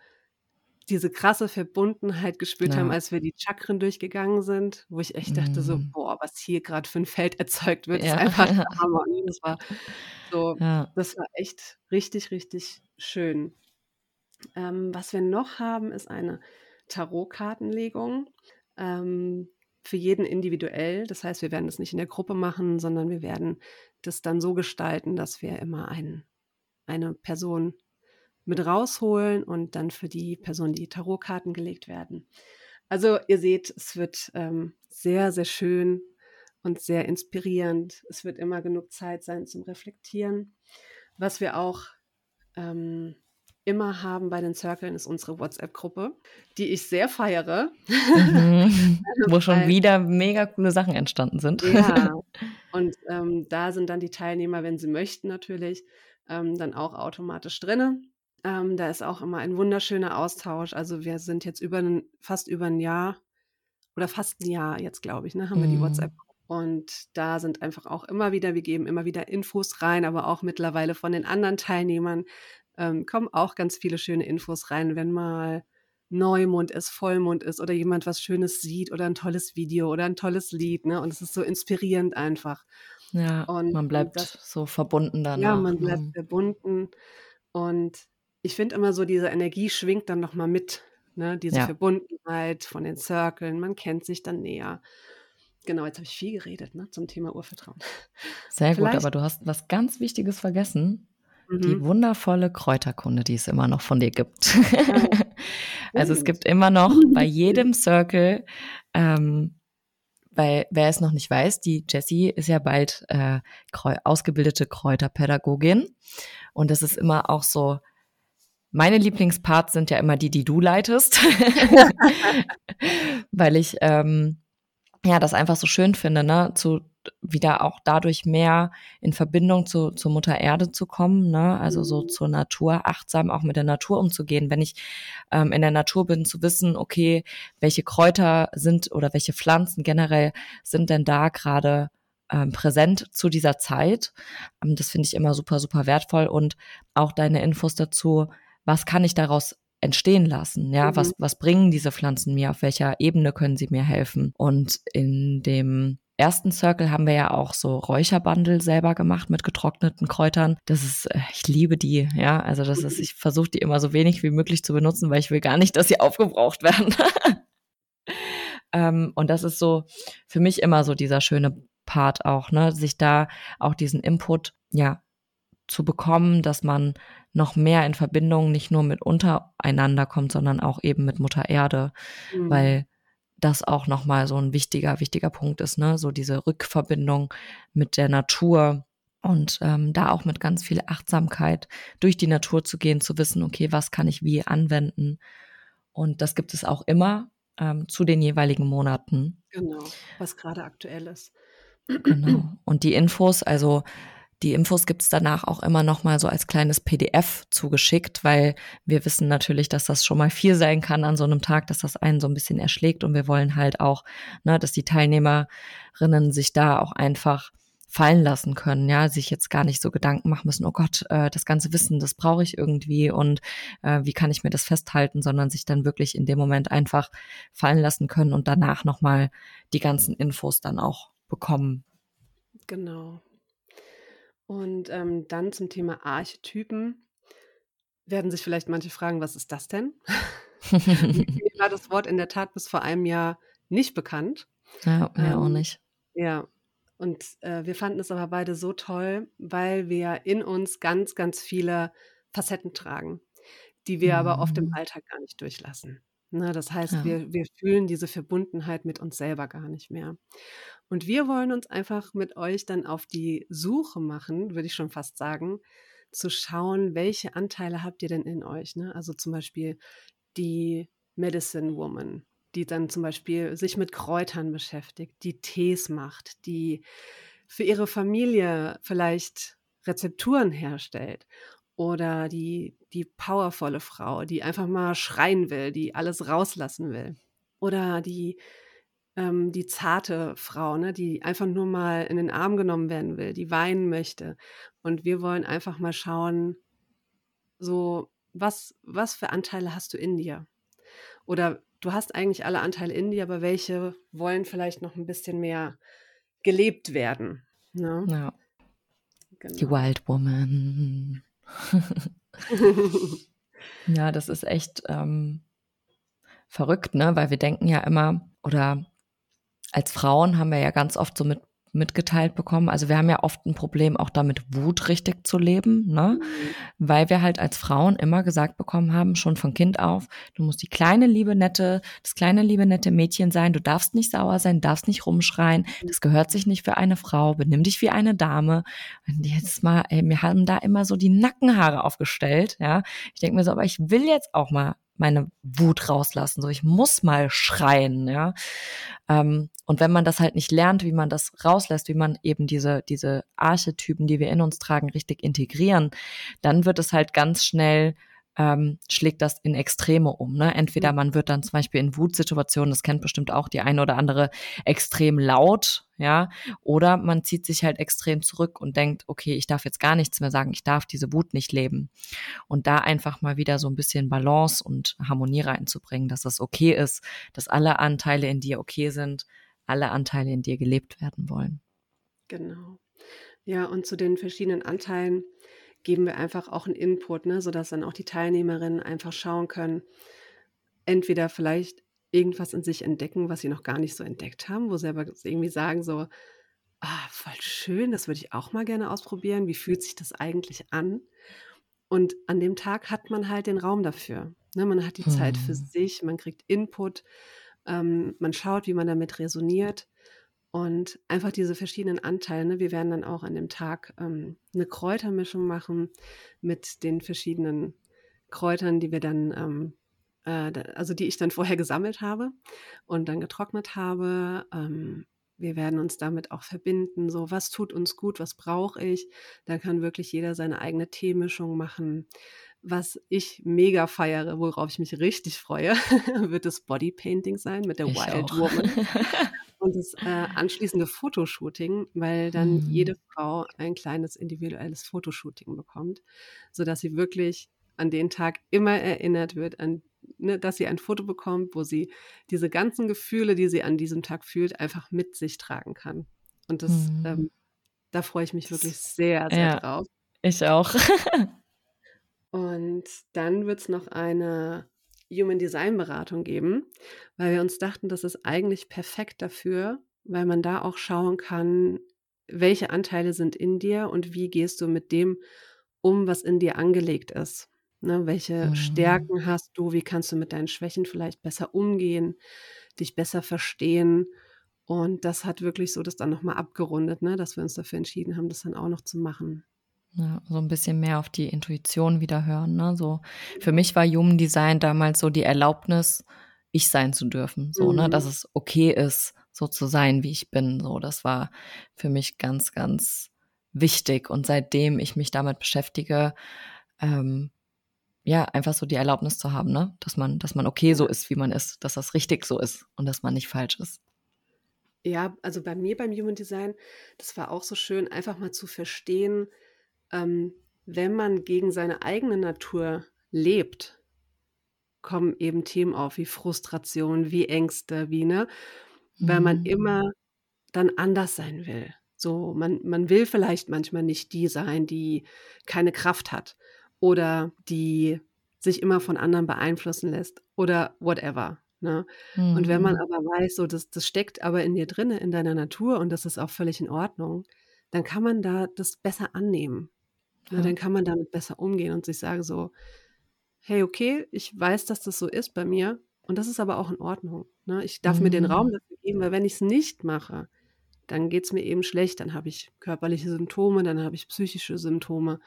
diese krasse Verbundenheit gespürt ja. haben, als wir die Chakren durchgegangen sind, wo ich echt dachte so, mhm. boah, was hier gerade für ein Feld erzeugt wird, ja. ist einfach der <laughs> Hammer. Ne? Das war so, ja. das war echt richtig, richtig schön. Ähm, was wir noch haben, ist eine Tarotkartenlegung. Ähm, für jeden individuell. Das heißt, wir werden das nicht in der Gruppe machen, sondern wir werden das dann so gestalten, dass wir immer ein, eine Person mit rausholen und dann für die Person die Tarotkarten gelegt werden. Also ihr seht, es wird ähm, sehr, sehr schön und sehr inspirierend. Es wird immer genug Zeit sein zum Reflektieren. Was wir auch ähm, immer haben bei den Circlen ist unsere WhatsApp-Gruppe, die ich sehr feiere. Mhm. <laughs> Wo schon wieder mega coole Sachen entstanden sind. Ja, <laughs> und ähm, da sind dann die Teilnehmer, wenn sie möchten natürlich, ähm, dann auch automatisch drin. Ähm, da ist auch immer ein wunderschöner Austausch. Also wir sind jetzt über ein, fast über ein Jahr oder fast ein Jahr jetzt, glaube ich, ne, haben wir die mhm. WhatsApp. Und da sind einfach auch immer wieder, wir geben immer wieder Infos rein, aber auch mittlerweile von den anderen Teilnehmern ähm, kommen auch ganz viele schöne Infos rein, wenn mal Neumond ist, Vollmond ist oder jemand was Schönes sieht oder ein tolles Video oder ein tolles Lied. Ne? Und es ist so inspirierend einfach. Ja, und man bleibt das, so verbunden dann. Ja, man bleibt mhm. verbunden. Und ich finde immer so, diese Energie schwingt dann nochmal mit. Ne? Diese ja. Verbundenheit von den Circlen, man kennt sich dann näher. Genau, jetzt habe ich viel geredet ne, zum Thema Urvertrauen. Sehr Vielleicht, gut, aber du hast was ganz Wichtiges vergessen. Mhm. Die wundervolle Kräuterkunde, die es immer noch von dir gibt. Ja. <laughs> also es gibt immer noch <laughs> bei jedem Circle, ähm, weil wer es noch nicht weiß, die Jessie ist ja bald äh, ausgebildete Kräuterpädagogin. Und das ist immer auch so, meine Lieblingsparts sind ja immer die, die du leitest, <laughs> weil ich ähm, ja das einfach so schön finde, ne, zu wieder auch dadurch mehr in Verbindung zu, zur Mutter Erde zu kommen, ne? also so mhm. zur Natur, achtsam auch mit der Natur umzugehen. Wenn ich ähm, in der Natur bin, zu wissen, okay, welche Kräuter sind oder welche Pflanzen generell sind denn da gerade ähm, präsent zu dieser Zeit. Ähm, das finde ich immer super, super wertvoll und auch deine Infos dazu, was kann ich daraus entstehen lassen? Ja, mhm. was, was bringen diese Pflanzen mir? Auf welcher Ebene können sie mir helfen? Und in dem ersten Circle haben wir ja auch so Räucherbandel selber gemacht mit getrockneten Kräutern. Das ist, äh, ich liebe die, ja. Also das ist, ich versuche die immer so wenig wie möglich zu benutzen, weil ich will gar nicht, dass sie aufgebraucht werden. <laughs> ähm, und das ist so für mich immer so dieser schöne Part auch, ne, sich da auch diesen Input, ja, zu bekommen, dass man noch mehr in Verbindung nicht nur mit untereinander kommt, sondern auch eben mit Mutter Erde, mhm. weil das auch nochmal so ein wichtiger, wichtiger Punkt ist, ne? So diese Rückverbindung mit der Natur und ähm, da auch mit ganz viel Achtsamkeit durch die Natur zu gehen, zu wissen, okay, was kann ich wie anwenden. Und das gibt es auch immer ähm, zu den jeweiligen Monaten. Genau, was gerade aktuell ist. Genau. <clears throat> Und die Infos, also die Infos gibt's danach auch immer noch mal so als kleines PDF zugeschickt, weil wir wissen natürlich, dass das schon mal viel sein kann an so einem Tag, dass das einen so ein bisschen erschlägt und wir wollen halt auch, ne, dass die Teilnehmerinnen sich da auch einfach fallen lassen können, ja, sich jetzt gar nicht so Gedanken machen müssen, oh Gott, äh, das ganze Wissen, das brauche ich irgendwie und äh, wie kann ich mir das festhalten, sondern sich dann wirklich in dem Moment einfach fallen lassen können und danach nochmal die ganzen Infos dann auch bekommen. Genau. Und ähm, dann zum Thema Archetypen werden sich vielleicht manche fragen, was ist das denn? <laughs> Mir war das Wort in der Tat bis vor einem Jahr nicht bekannt. Ja, mir ähm, auch nicht. Ja, und äh, wir fanden es aber beide so toll, weil wir in uns ganz, ganz viele Facetten tragen, die wir mhm. aber oft im mhm. Alltag gar nicht durchlassen. Ne, das heißt, ja. wir, wir fühlen diese Verbundenheit mit uns selber gar nicht mehr. Und wir wollen uns einfach mit euch dann auf die Suche machen, würde ich schon fast sagen, zu schauen, welche Anteile habt ihr denn in euch? Ne? Also zum Beispiel die Medicine Woman, die dann zum Beispiel sich mit Kräutern beschäftigt, die Tees macht, die für ihre Familie vielleicht Rezepturen herstellt oder die, die powervolle Frau, die einfach mal schreien will, die alles rauslassen will oder die ähm, die zarte Frau, ne, die einfach nur mal in den Arm genommen werden will, die weinen möchte. Und wir wollen einfach mal schauen, so, was, was für Anteile hast du in dir? Oder du hast eigentlich alle Anteile in dir, aber welche wollen vielleicht noch ein bisschen mehr gelebt werden? Ne? Ja. Genau. Die Wild Woman. <laughs> ja, das ist echt ähm, verrückt, ne? Weil wir denken ja immer, oder als Frauen haben wir ja ganz oft so mit mitgeteilt bekommen. Also wir haben ja oft ein Problem, auch damit Wut richtig zu leben, ne? Mhm. Weil wir halt als Frauen immer gesagt bekommen haben, schon von Kind auf, du musst die kleine, liebe, nette, das kleine, liebe, nette Mädchen sein, du darfst nicht sauer sein, darfst nicht rumschreien, das gehört sich nicht für eine Frau, benimm dich wie eine Dame. Und jetzt mal, ey, wir haben da immer so die Nackenhaare aufgestellt, ja. Ich denke mir so, aber ich will jetzt auch mal meine Wut rauslassen. So, ich muss mal schreien, ja. Ähm, und wenn man das halt nicht lernt, wie man das rauslässt, wie man eben diese, diese Archetypen, die wir in uns tragen, richtig integrieren, dann wird es halt ganz schnell ähm, schlägt das in Extreme um. Ne? Entweder mhm. man wird dann zum Beispiel in Wutsituationen, das kennt bestimmt auch die eine oder andere, extrem laut, ja, oder man zieht sich halt extrem zurück und denkt, okay, ich darf jetzt gar nichts mehr sagen, ich darf diese Wut nicht leben. Und da einfach mal wieder so ein bisschen Balance und Harmonie reinzubringen, dass das okay ist, dass alle Anteile in dir okay sind, alle Anteile in dir gelebt werden wollen. Genau. Ja, und zu den verschiedenen Anteilen geben wir einfach auch einen Input, ne, sodass dann auch die Teilnehmerinnen einfach schauen können, entweder vielleicht irgendwas in sich entdecken, was sie noch gar nicht so entdeckt haben, wo sie aber irgendwie sagen so, ah, voll schön, das würde ich auch mal gerne ausprobieren. Wie fühlt sich das eigentlich an? Und an dem Tag hat man halt den Raum dafür. Ne? Man hat die hm. Zeit für hm. sich, man kriegt Input, ähm, man schaut, wie man damit resoniert. Und einfach diese verschiedenen Anteile. Ne? Wir werden dann auch an dem Tag ähm, eine Kräutermischung machen mit den verschiedenen Kräutern, die wir dann, ähm, äh, also die ich dann vorher gesammelt habe und dann getrocknet habe. Ähm, wir werden uns damit auch verbinden, so was tut uns gut, was brauche ich. Da kann wirklich jeder seine eigene Teemischung machen. Was ich mega feiere, worauf ich mich richtig freue, <laughs> wird das Bodypainting sein mit der ich Wild auch. Woman. <laughs> und das äh, anschließende Fotoshooting, weil dann mhm. jede Frau ein kleines individuelles Fotoshooting bekommt, sodass sie wirklich an den Tag immer erinnert wird, an, ne, dass sie ein Foto bekommt, wo sie diese ganzen Gefühle, die sie an diesem Tag fühlt, einfach mit sich tragen kann. Und das, mhm. ähm, da freue ich mich wirklich sehr, sehr ja, drauf. Ich auch. <laughs> Und dann wird es noch eine Human Design Beratung geben, weil wir uns dachten, das ist eigentlich perfekt dafür, weil man da auch schauen kann, welche Anteile sind in dir und wie gehst du mit dem um, was in dir angelegt ist. Ne, welche mhm. Stärken hast du? Wie kannst du mit deinen Schwächen vielleicht besser umgehen, dich besser verstehen? Und das hat wirklich so das dann nochmal abgerundet, ne, dass wir uns dafür entschieden haben, das dann auch noch zu machen. Ja, so ein bisschen mehr auf die Intuition wieder hören. Ne? So, für mich war Human Design damals so die Erlaubnis, ich sein zu dürfen. So, mhm. ne, dass es okay ist, so zu sein, wie ich bin. So, das war für mich ganz, ganz wichtig. Und seitdem ich mich damit beschäftige, ähm, ja, einfach so die Erlaubnis zu haben, ne? Dass man, dass man okay so ist, wie man ist, dass das richtig so ist und dass man nicht falsch ist. Ja, also bei mir beim Human Design, das war auch so schön, einfach mal zu verstehen, ähm, wenn man gegen seine eigene Natur lebt, kommen eben Themen auf wie Frustration, wie Ängste, wie, ne? Weil man mhm. immer dann anders sein will. So, man, man will vielleicht manchmal nicht die sein, die keine Kraft hat oder die sich immer von anderen beeinflussen lässt oder whatever. Ne? Mhm. Und wenn man mhm. aber weiß, so das, das steckt aber in dir drinne, in deiner Natur und das ist auch völlig in Ordnung, dann kann man da das besser annehmen. Ja. dann kann man damit besser umgehen und sich sagen so, hey, okay, ich weiß, dass das so ist bei mir und das ist aber auch in Ordnung. Ne? Ich darf mhm. mir den Raum mhm. dafür geben, weil wenn ich es nicht mache, dann geht es mir eben schlecht, dann habe ich körperliche Symptome, dann habe ich psychische Symptome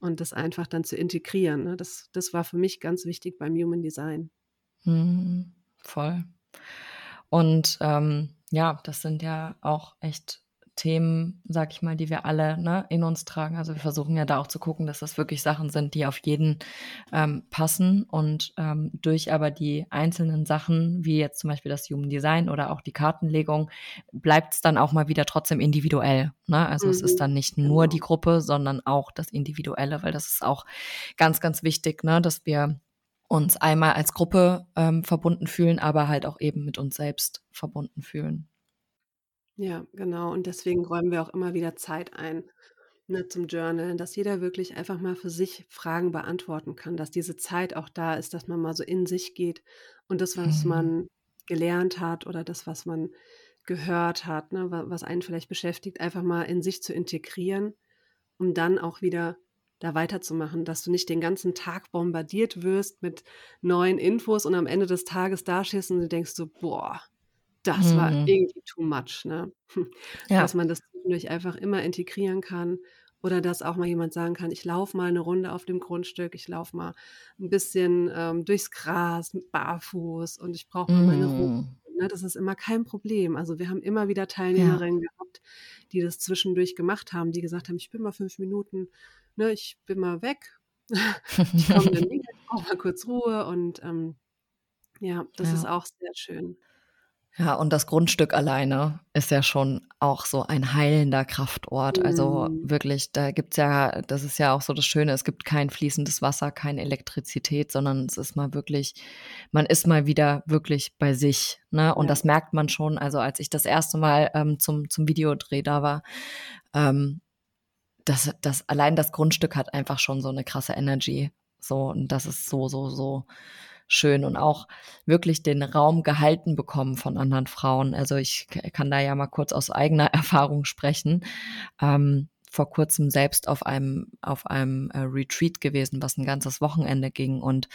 und das einfach dann zu integrieren. Ne? Das, das war für mich ganz wichtig beim Human Design. Mhm, voll. Und ähm, ja, das sind ja auch echt Themen, sag ich mal, die wir alle ne, in uns tragen. Also wir versuchen ja da auch zu gucken, dass das wirklich Sachen sind, die auf jeden ähm, passen und ähm, durch aber die einzelnen Sachen, wie jetzt zum Beispiel das Human Design oder auch die Kartenlegung, bleibt es dann auch mal wieder trotzdem individuell. Ne? Also mhm. es ist mhm. dann nicht nur genau. die Gruppe, sondern auch das Individuelle, weil das ist auch ganz, ganz wichtig, ne, dass wir uns einmal als Gruppe ähm, verbunden fühlen, aber halt auch eben mit uns selbst verbunden fühlen. Ja, genau. Und deswegen räumen wir auch immer wieder Zeit ein, ne, zum Journalen, dass jeder wirklich einfach mal für sich Fragen beantworten kann, dass diese Zeit auch da ist, dass man mal so in sich geht und das, was Mhm. man gelernt hat oder das, was man gehört hat, ne, was einen vielleicht beschäftigt, einfach mal in sich zu integrieren, um dann auch wieder da weiterzumachen, dass du nicht den ganzen Tag bombardiert wirst mit neuen Infos und am Ende des Tages dastehst und du denkst so: „Boah, das war mhm. irgendwie too much, ne? <laughs> Ja. Dass man das zwischendurch einfach immer integrieren kann oder dass auch mal jemand sagen kann: „Ich laufe mal eine Runde auf dem Grundstück, ich laufe mal ein bisschen, ähm, durchs Gras barfuß und ich brauche mal meine Ruhe“, Mhm. ne? Das ist immer kein Problem. Also, wir haben immer wieder Ja. Teilnehmerinnen gehabt, die das zwischendurch gemacht haben, die gesagt haben: „Ich bin mal fünf Minuten ne, ich bin mal weg. <laughs> Ich komme dann <laughs> wieder, ich brauche mal kurz Ruhe“ und, ähm, ja, das ist auch sehr schön. Ja, und das Grundstück alleine ist ja schon auch so ein heilender Kraftort. Also mhm. wirklich, da gibt's ja, das ist ja auch so das Schöne, es gibt kein fließendes Wasser, keine Elektrizität, sondern es ist mal wirklich, man ist mal wieder wirklich bei sich. Ne? Und ja. das merkt man schon. Also als ich das erste Mal ähm, zum, zum Videodreh da war, ähm, das, das, allein das Grundstück hat einfach schon so eine krasse Energy. So, und das ist so, so, so schön und auch wirklich den Raum gehalten bekommen von anderen Frauen. Also ich kann da ja mal kurz aus eigener <laughs> Erfahrung sprechen. Ähm, vor kurzem selbst auf einem, auf einem äh, Retreat gewesen, was ein ganzes Wochenende ging. Und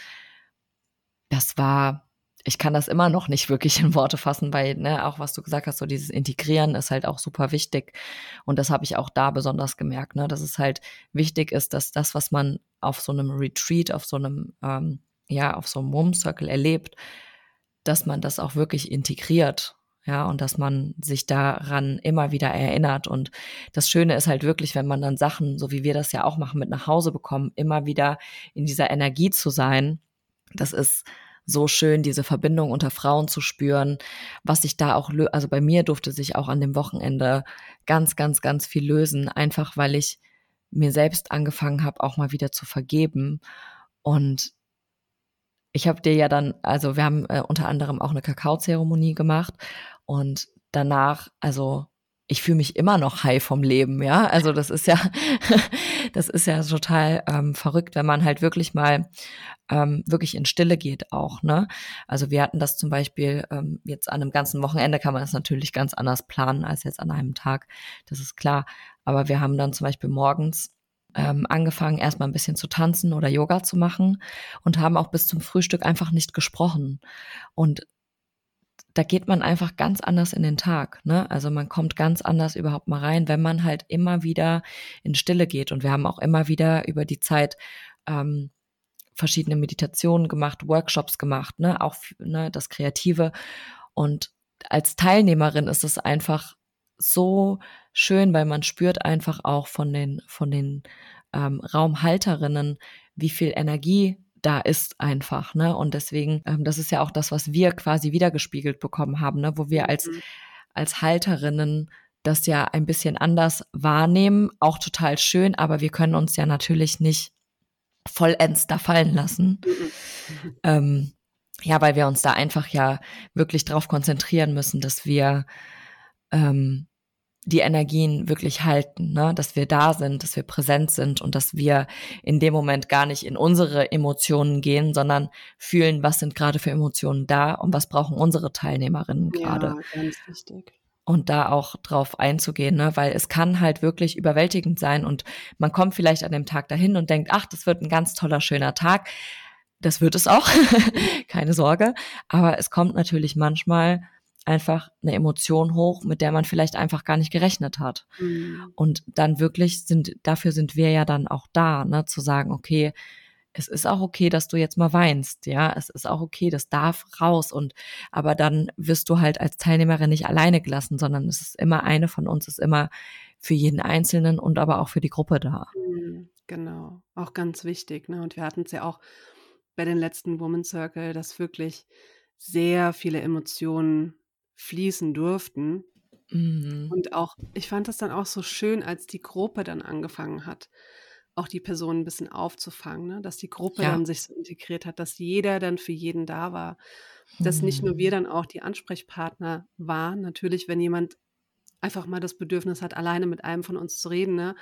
das war, ich kann das immer noch nicht <laughs> wirklich in Worte fassen, weil, ne, auch was du gesagt hast, so dieses Integrieren ist halt auch super wichtig. Und das habe ich auch da besonders gemerkt, ne, dass es halt wichtig ist, dass das, was man auf so einem Retreat, auf so einem ähm, ja auf so einem Mom Circle erlebt, dass man das auch wirklich integriert. Ja, und dass man sich daran immer wieder erinnert. Und das Schöne ist halt wirklich, wenn man dann Sachen, so wie wir das ja auch machen, mit nach Hause bekommen, immer wieder in dieser Energie zu sein. Das ist so schön, diese Verbindung unter Frauen zu spüren, was sich da auch, also bei mir durfte sich auch an dem Wochenende ganz, ganz, ganz viel lösen, einfach weil ich mir selbst angefangen habe, auch mal wieder zu vergeben. Und ich habe dir ja dann, also wir haben äh, unter anderem auch eine Kakaozeremonie gemacht und danach, also ich fühle mich immer noch high vom Leben, ja. Also das ist ja, <laughs> das ist ja total ähm, verrückt, wenn man halt wirklich mal ähm, wirklich in Stille geht auch, ne? Also wir hatten das zum Beispiel ähm, jetzt an einem ganzen Wochenende kann man das natürlich ganz anders planen als jetzt an einem Tag, das ist klar. Aber wir haben dann zum Beispiel morgens ähm, angefangen, erstmal ein bisschen zu tanzen oder Yoga zu machen und haben auch bis zum Frühstück einfach nicht gesprochen. Und da geht man einfach ganz anders in den Tag. Ne? Also man kommt ganz anders überhaupt mal rein, wenn man halt immer wieder in Stille geht. Und wir haben auch immer wieder über die Zeit ähm, verschiedene Meditationen gemacht, Workshops gemacht, ne? auch ne, das Kreative. Und als Teilnehmerin ist es einfach so schön, weil man spürt einfach auch von den, von den ähm, Raumhalterinnen, wie viel Energie da ist einfach, ne? Und deswegen, ähm, das ist ja auch das, was wir quasi wiedergespiegelt bekommen haben, ne? Wo wir als, mhm. als Halterinnen das ja ein bisschen anders wahrnehmen, auch total schön, aber wir können uns ja natürlich nicht vollends da fallen lassen. Mhm. <laughs> Ähm, ja, weil wir uns da einfach ja wirklich drauf konzentrieren müssen, dass wir ähm, die Energien wirklich halten, ne? dass wir da sind, dass wir präsent sind und dass wir in dem Moment gar nicht in unsere Emotionen gehen, sondern fühlen, was sind gerade für Emotionen da und was brauchen unsere Teilnehmerinnen gerade. Ja, ganz wichtig. Und da auch drauf einzugehen, ne? weil es kann halt wirklich überwältigend sein und man kommt vielleicht an dem Tag dahin und denkt, ach, das wird ein ganz toller, schöner Tag. Das wird es auch, <laughs> keine Sorge. Aber es kommt natürlich manchmal einfach eine Emotion hoch, mit der man vielleicht einfach gar nicht gerechnet hat. Mhm. Und dann wirklich sind, dafür sind wir ja dann auch da, ne, zu sagen, okay, es ist auch okay, dass du jetzt mal weinst, ja, es ist auch okay, das darf raus und aber dann wirst du halt als Teilnehmerin nicht alleine gelassen, sondern es ist immer eine von uns, ist immer für jeden Einzelnen und aber auch für die Gruppe da. Mhm, genau, auch ganz wichtig, ne? Und wir hatten es ja auch bei den letzten Woman Circle, dass wirklich sehr viele Emotionen fließen durften. Mhm. Und auch, ich fand das dann auch so schön, als die Gruppe dann angefangen hat auch die Person ein bisschen aufzufangen, ne? dass die Gruppe ja. dann sich so integriert hat, dass jeder dann für jeden da war. Dass nicht nur wir hm. dann auch die Ansprechpartner waren. Natürlich, wenn jemand einfach mal das Bedürfnis hat, alleine mit einem von uns zu reden, ne?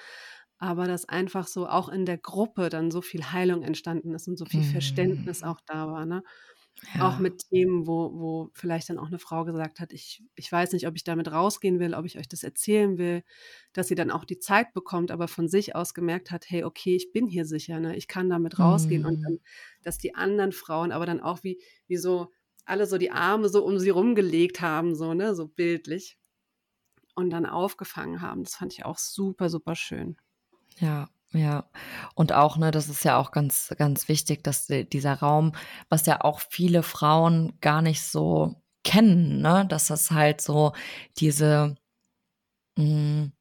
aber dass einfach so auch in der Gruppe dann so viel Heilung entstanden ist und so viel Verständnis hm. auch da war. Ne? Auch mit Themen, wo wo vielleicht dann auch eine Frau gesagt hat: „Ich ich weiß nicht, ob ich damit rausgehen will, ob ich euch das erzählen will“, dass sie dann auch die Zeit bekommt, aber von sich aus gemerkt hat: „Hey, okay, ich bin hier sicher, ne? Ich kann damit rausgehen.“ Und dann, mhm. dass die anderen Frauen aber dann auch wie wie so alle so die Arme so um sie rumgelegt haben, so, ne, so bildlich und dann aufgefangen haben. Das fand ich auch super, super schön. Ja. Ja, und auch, ne, das ist ja auch ganz, ganz wichtig, dass dieser Raum, was ja auch viele Frauen gar nicht so kennen, ne, dass das halt so diese, mh, hm,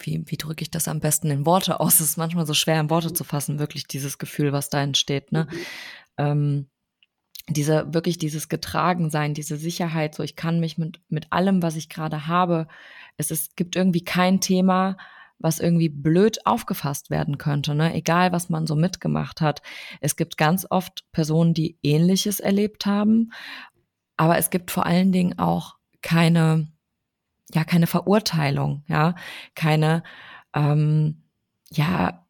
wie, wie drücke ich das am besten in Worte aus? Es ist manchmal so schwer in Worte zu fassen, wirklich dieses Gefühl, was da entsteht, ne? Mhm. Ähm, diese, wirklich dieses Getragensein, diese Sicherheit, so ich kann mich mit, mit allem, was ich gerade habe, es ist, gibt irgendwie kein Thema, was irgendwie blöd aufgefasst werden könnte, ne? egal was man so mitgemacht hat. Es gibt ganz oft Personen, die ähnliches erlebt haben, aber es gibt vor allen Dingen auch keine, ja, keine Verurteilung, ja, keine, ähm, ja,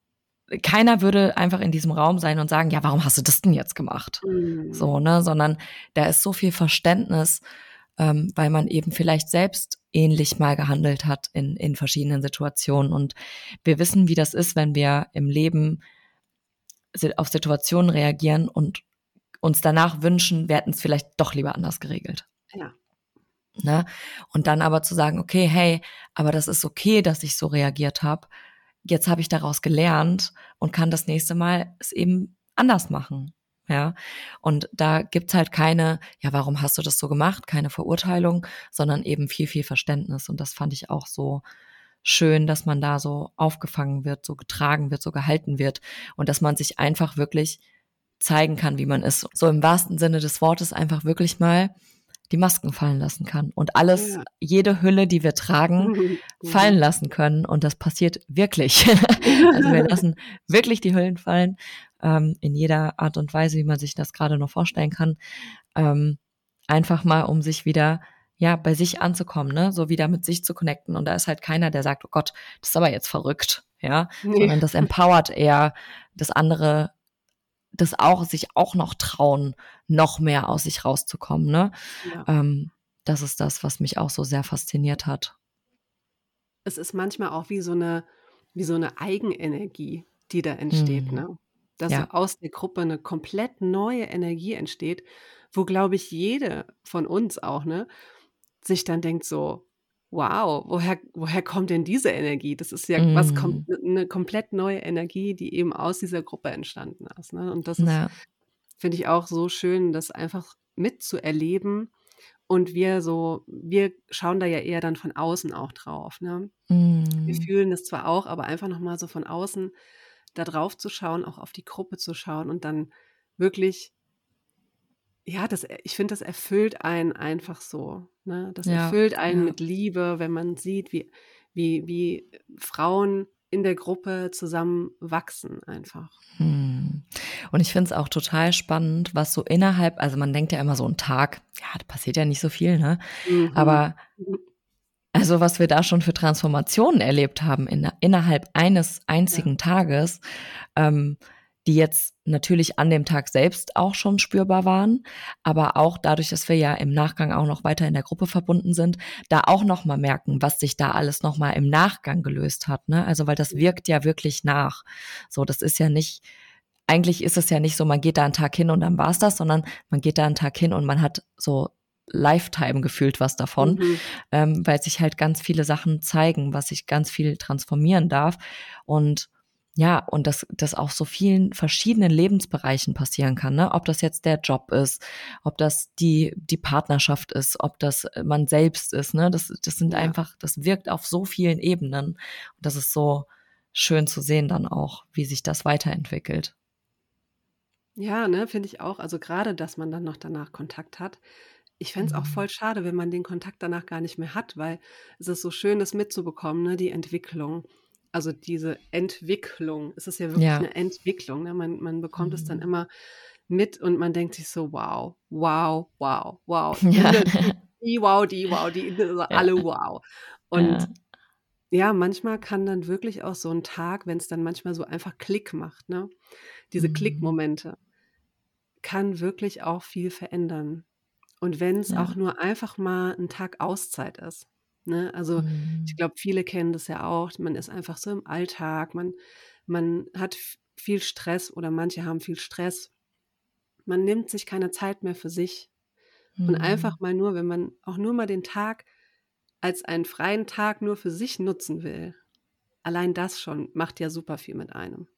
keiner würde einfach in diesem Raum sein und sagen, ja, warum hast du das denn jetzt gemacht? Mhm. So, ne, sondern da ist so viel Verständnis, ähm, weil man eben vielleicht selbst ähnlich mal gehandelt hat in, in verschiedenen Situationen. Und wir wissen, wie das ist, wenn wir im Leben auf Situationen reagieren und uns danach wünschen, wir hätten es vielleicht doch lieber anders geregelt. Ja. Ne? Und dann aber zu sagen, okay, hey, aber das ist okay, dass ich so reagiert habe. Jetzt habe ich daraus gelernt und kann das nächste Mal es eben anders machen. Ja, und da gibt's halt keine, ja, warum hast du das so gemacht? Keine Verurteilung, sondern eben viel, viel Verständnis. Und das fand ich auch so schön, dass man da so aufgefangen wird, so getragen wird, so gehalten wird und dass man sich einfach wirklich zeigen kann, wie man ist. So im wahrsten Sinne des Wortes einfach wirklich mal die Masken fallen lassen kann und alles, ja. jede Hülle, die wir tragen, <laughs> fallen lassen können. Und das passiert wirklich. <laughs> also wir lassen <laughs> wirklich die Hüllen fallen ähm, in jeder Art und Weise, wie man sich das gerade noch vorstellen kann. Ähm, einfach mal, um sich wieder ja, bei sich anzukommen, ne, so wieder mit sich zu connecten. Und da ist halt keiner, der sagt, oh Gott, das ist aber jetzt verrückt, ja, nee. sondern das empowert eher das andere, das auch, sich auch noch trauen, noch mehr aus sich rauszukommen, ne. Ja. Ähm, das ist das, was mich auch so sehr fasziniert hat. Es ist manchmal auch wie so eine, wie so eine Eigenenergie, die da entsteht, mhm. ne? dass ja. aus der Gruppe eine komplett neue Energie entsteht, wo, glaube ich, jede von uns auch, ne, sich dann denkt so, wow, woher, woher kommt denn diese Energie? Das ist ja mm. was kommt eine komplett neue Energie, die eben aus dieser Gruppe entstanden ist. Ne? Und das ja. finde ich auch so schön, das einfach mitzuerleben. Und wir so, wir schauen da ja eher dann von außen auch drauf. Ne? Mm. Wir fühlen das zwar auch, aber einfach nochmal so von außen da drauf zu schauen, auch auf die Gruppe zu schauen und dann wirklich, ja, das, ich finde, das erfüllt einen einfach so. Ne? Das ja, erfüllt einen ja. mit Liebe, wenn man sieht, wie, wie, wie Frauen in der Gruppe zusammen wachsen einfach. Hm. Und ich finde es auch total spannend, was so innerhalb, also man denkt ja immer so ein Tag, ja, da passiert ja nicht so viel, ne? Mhm. Aber. Also was wir da schon für Transformationen erlebt haben in, innerhalb eines einzigen ja. Tages, ähm, die jetzt natürlich an dem Tag selbst auch schon spürbar waren, aber auch dadurch, dass wir ja im Nachgang auch noch weiter in der Gruppe verbunden sind, da auch noch mal merken, was sich da alles noch mal im Nachgang gelöst hat. Ne? Also weil das wirkt ja wirklich nach. So, das ist ja nicht eigentlich ist es ja nicht so, man geht da einen Tag hin und dann war's das, sondern man geht da einen Tag hin und man hat so Lifetime gefühlt was davon, mhm. ähm, weil sich halt ganz viele Sachen zeigen, was sich ganz viel transformieren darf. Und ja, und dass das auch so vielen verschiedenen Lebensbereichen passieren kann, ne? Ob das jetzt der Job ist, ob das die, die Partnerschaft ist, ob das man selbst ist, ne? Das, das sind ja. einfach, das wirkt auf so vielen Ebenen. Und das ist so schön zu sehen dann auch, wie sich das weiterentwickelt. Ja, ne, finde ich auch. Also gerade, dass man dann noch danach Kontakt hat. Ich fände es auch mhm. voll schade, wenn man den Kontakt danach gar nicht mehr hat, weil es ist so schön, das mitzubekommen, ne, die Entwicklung also diese Entwicklung, es ist ja wirklich ja. eine Entwicklung. Ne? Man, man bekommt mhm. es dann mhm. immer mit und man denkt sich so, wow, wow, wow, wow. <laughs> Ja. Die, wow, die, wow, die, also alle wow. Und ja. ja. manchmal kann dann wirklich auch so ein Tag, wenn es dann manchmal so einfach Klick macht, ne? Diese mhm. Klickmomente, kann wirklich auch viel verändern. Und wenn es auch nur einfach mal ein Tag Auszeit ist. Ne? Also mhm. ich glaube, viele kennen das ja auch. Man ist einfach so im Alltag, man, man hat viel Stress oder manche haben viel Stress. Man nimmt sich keine Zeit mehr für sich. Mhm. Und einfach mal nur, wenn man auch nur mal den Tag als einen freien Tag nur für sich nutzen will, allein das schon macht ja super viel mit einem.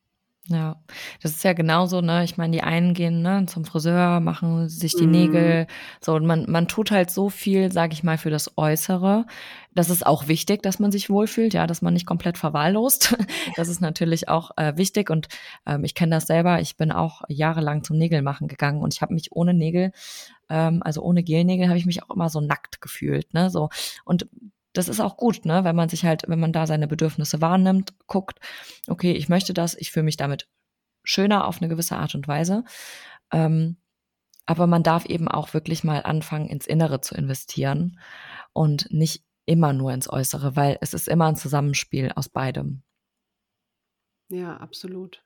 Ja, das ist ja genauso, ne? Ich meine, die einen gehen ne, zum Friseur, machen sich die mm. Nägel, so und man, man tut halt so viel, sag ich mal, für das Äußere. Das ist auch wichtig, dass man sich wohlfühlt, ja, dass man nicht komplett verwahrlost. <laughs> Das ist natürlich auch äh, wichtig und ähm, ich kenne das selber. Ich bin auch jahrelang zum Nägelmachen gegangen und ich habe mich ohne Nägel, ähm, also ohne Gelnägel, habe ich mich auch immer so nackt gefühlt, ne? So und das ist auch gut, ne, wenn man sich halt, wenn man da seine Bedürfnisse wahrnimmt, guckt, okay, ich möchte das, ich fühle mich damit schöner auf eine gewisse Art und Weise. Ähm, aber man darf eben auch wirklich mal anfangen, ins Innere zu investieren und nicht immer nur ins Äußere, weil es ist immer ein Zusammenspiel aus beidem. Ja, absolut.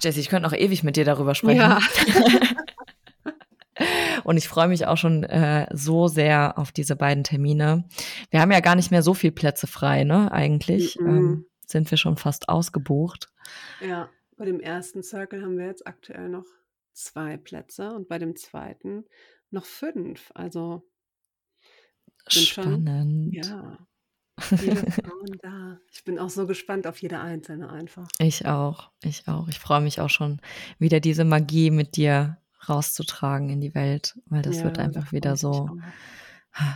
Jessie, ich könnte noch ewig mit dir darüber sprechen. Ja. <laughs> Und ich freue mich auch schon äh, so sehr auf diese beiden Termine. Wir haben ja gar nicht mehr so viel Plätze frei, ne? Eigentlich mhm. ähm, sind wir schon fast ausgebucht. Ja, bei dem ersten Circle haben wir jetzt aktuell noch zwei Plätze und bei dem zweiten noch fünf. Also spannend. Schon, ja. Viele <laughs> Frauen da. Ich bin auch so gespannt auf jede einzelne einfach. Ich auch, ich auch. Ich freue mich auch schon wieder diese Magie mit dir rauszutragen in die Welt, weil das ja, wird einfach wieder so,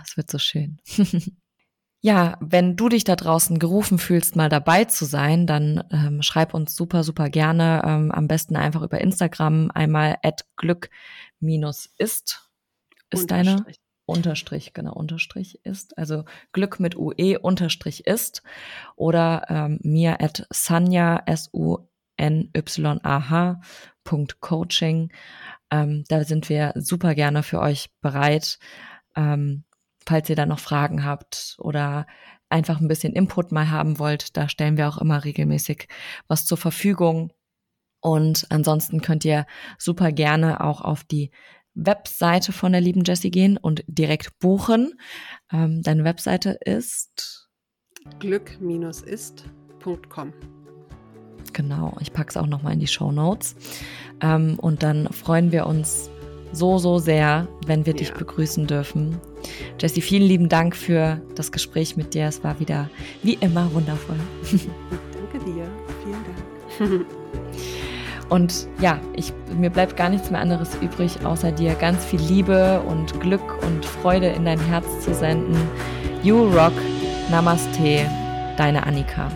es wird so schön. <laughs> ja, wenn du dich da draußen gerufen fühlst, mal dabei zu sein, dann ähm, schreib uns super, super gerne. Ähm, am besten einfach über Instagram einmal at glück minus ist. Ist deine Unterstrich, genau, Unterstrich ist. Also Glück mit UE Unterstrich ist. Oder ähm, mir at Sanja S-U-N-Y-A-H Punkt Coaching. Ähm, da sind wir super gerne für euch bereit. Ähm, falls ihr da noch Fragen habt oder einfach ein bisschen Input mal haben wollt, da stellen wir auch immer regelmäßig was zur Verfügung. Und ansonsten könnt ihr super gerne auch auf die Webseite von der lieben Jessie gehen und direkt buchen. Ähm, deine Webseite ist glück-ist.com. Genau, ich packe es auch nochmal in die Show Notes. Ähm, und dann freuen wir uns so, so sehr, wenn wir ja. dich begrüßen dürfen. Jessie, vielen lieben Dank für das Gespräch mit dir. Es war wieder wie immer wundervoll. <laughs> Danke dir. Vielen Dank. <laughs> Und ja, ich, mir bleibt gar nichts mehr anderes übrig, außer dir ganz viel Liebe und Glück und Freude in dein Herz zu senden. You Rock. Namaste. Deine Annika.